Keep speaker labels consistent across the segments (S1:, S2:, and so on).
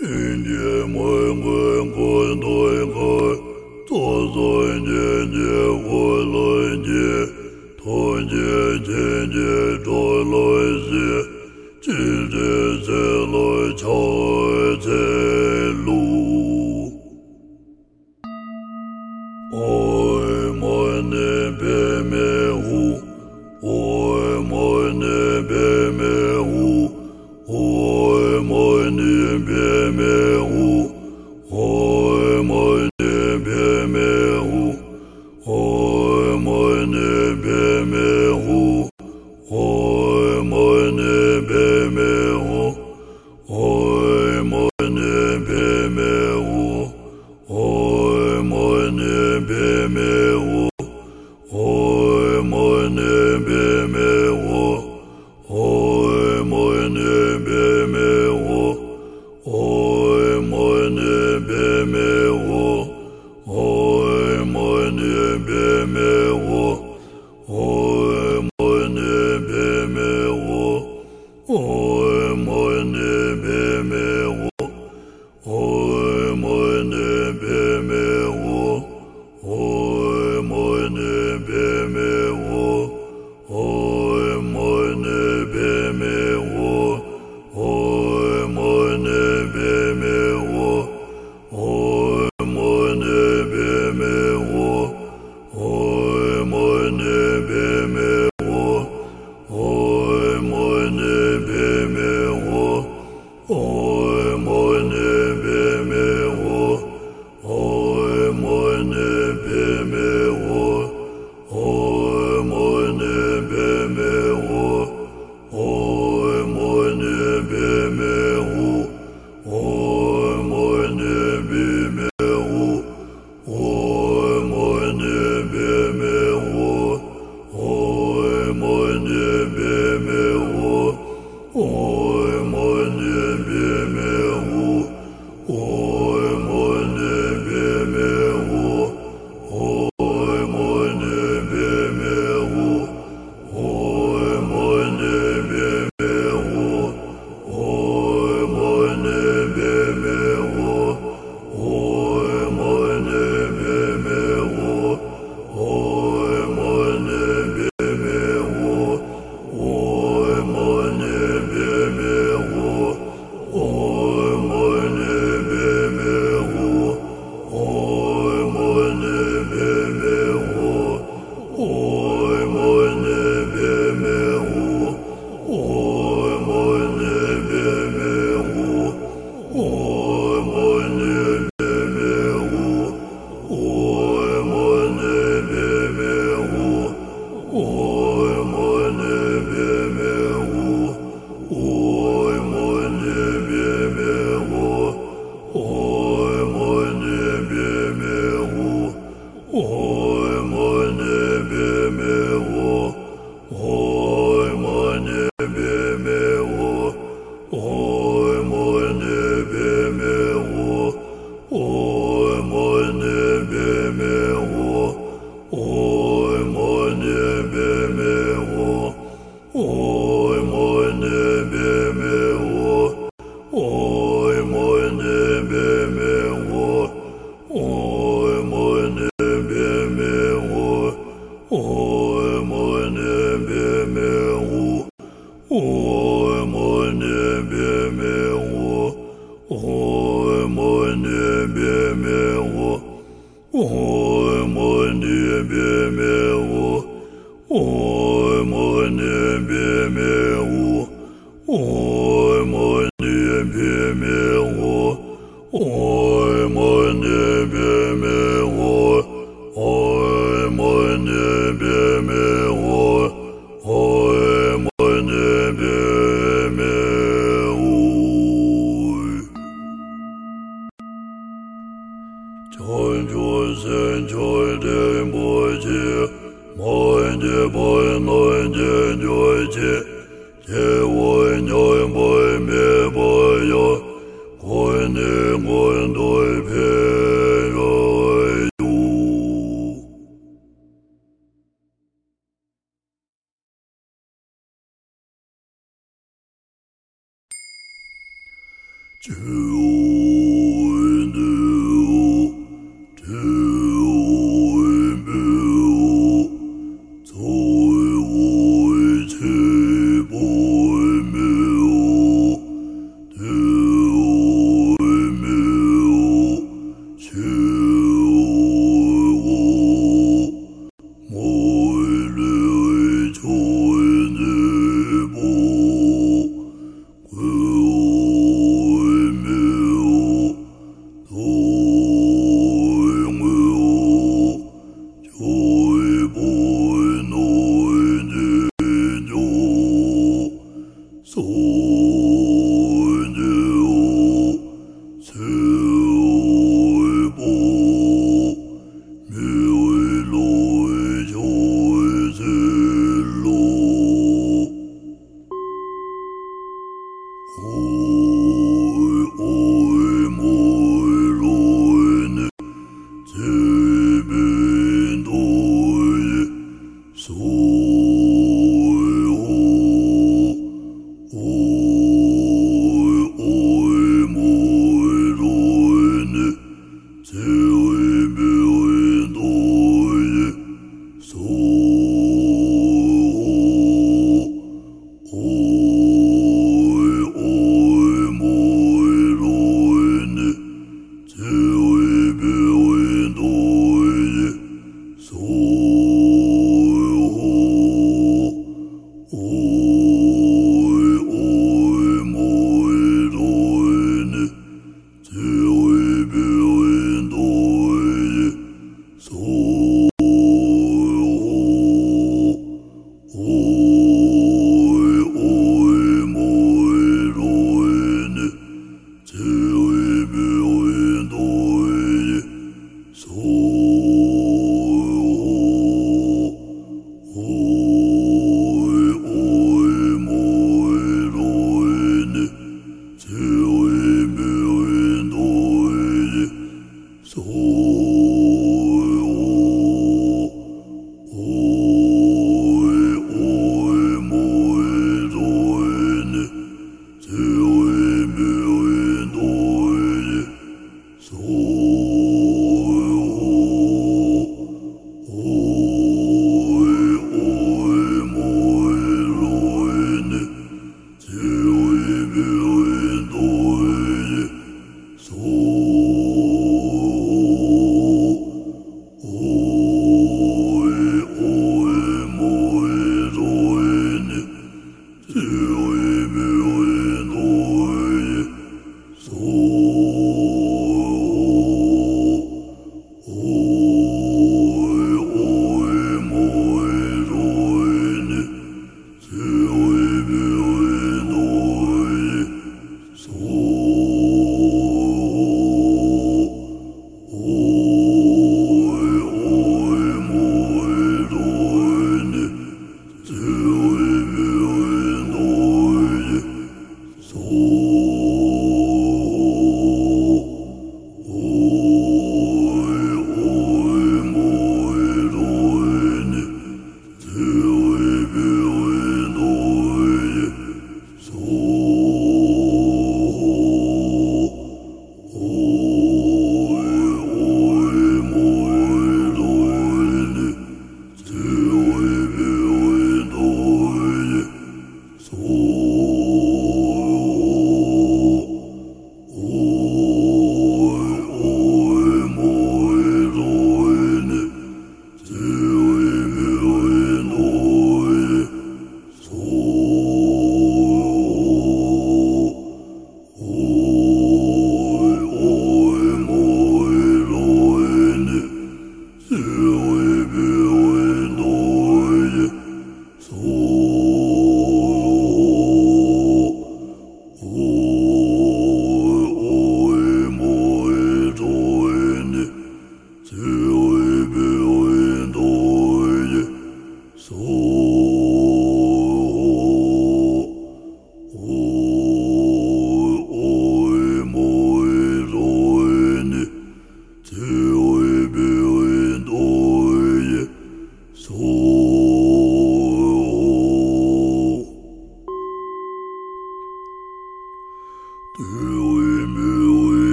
S1: yin ye mo ngue ko do ko to zo ye ye wo lo ye to ye ye ye do lo ye ji de ze lo chao Bemeru, Oemone Bemeru, Oemone Bemeru, Oemone Bemeru, Oemone Bemeru, Oemone Bemeru, Oh. de mes rois.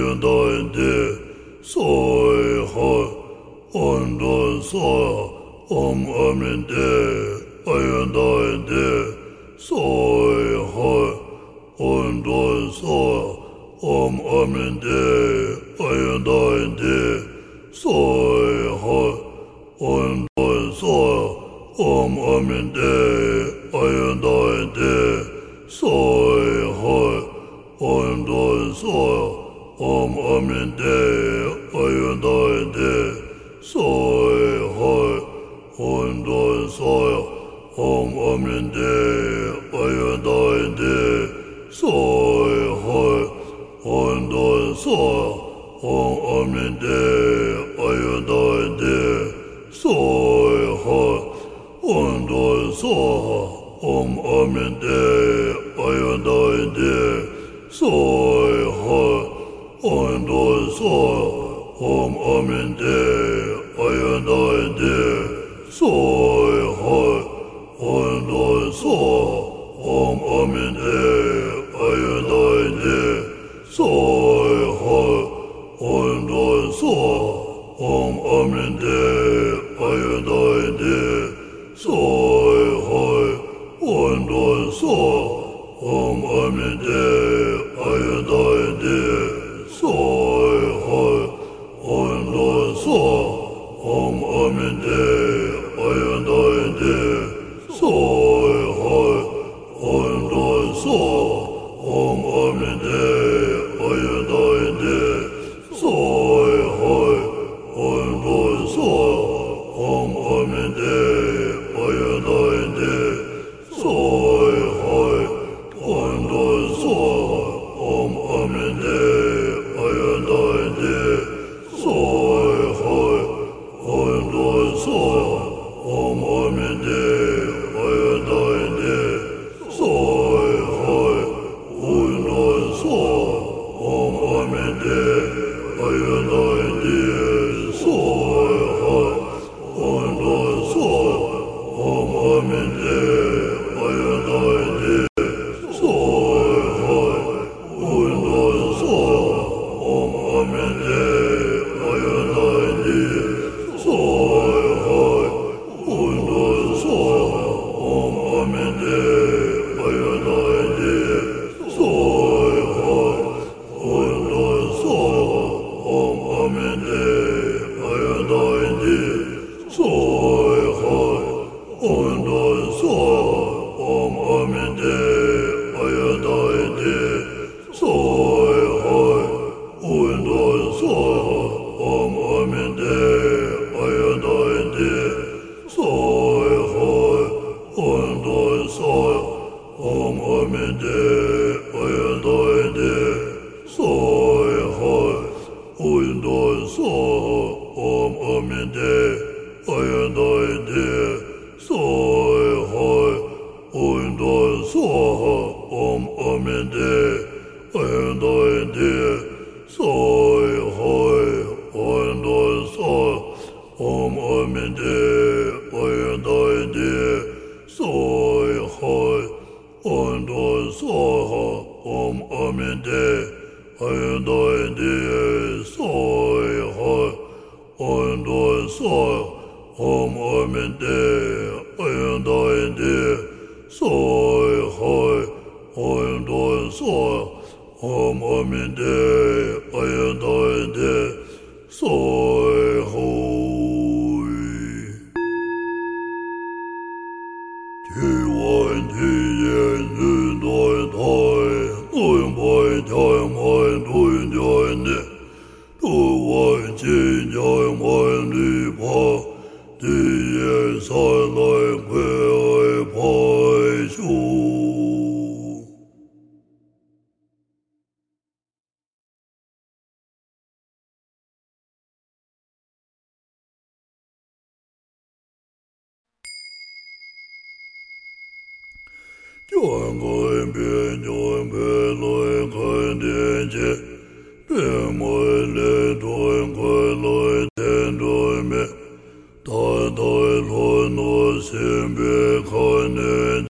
S1: yun da yun de, so yi ho, on do so, om om rin de, so om omende oyondoinde soy ho ondo so om omende oyondoinde soy 主。转看遍，转来看天界，遍满脸，转看来天转面，大大转转心，别看天。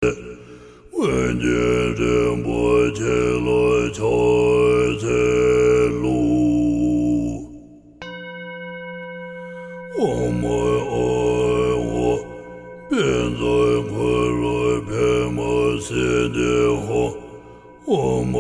S1: 我起来才记录我们爱我现在快来拍卖写的话我们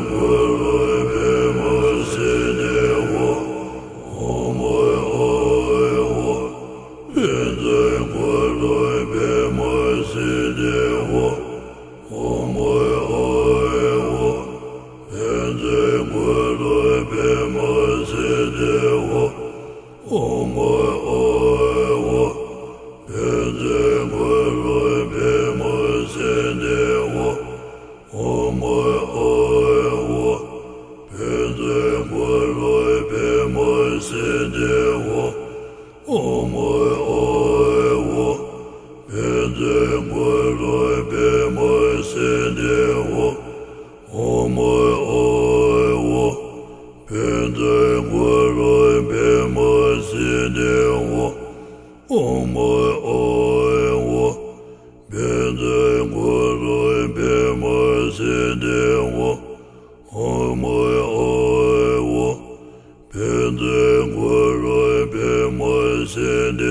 S1: world. 我爱我，变成鬼神，变没心的我。我爱我，变成鬼神，变没心的。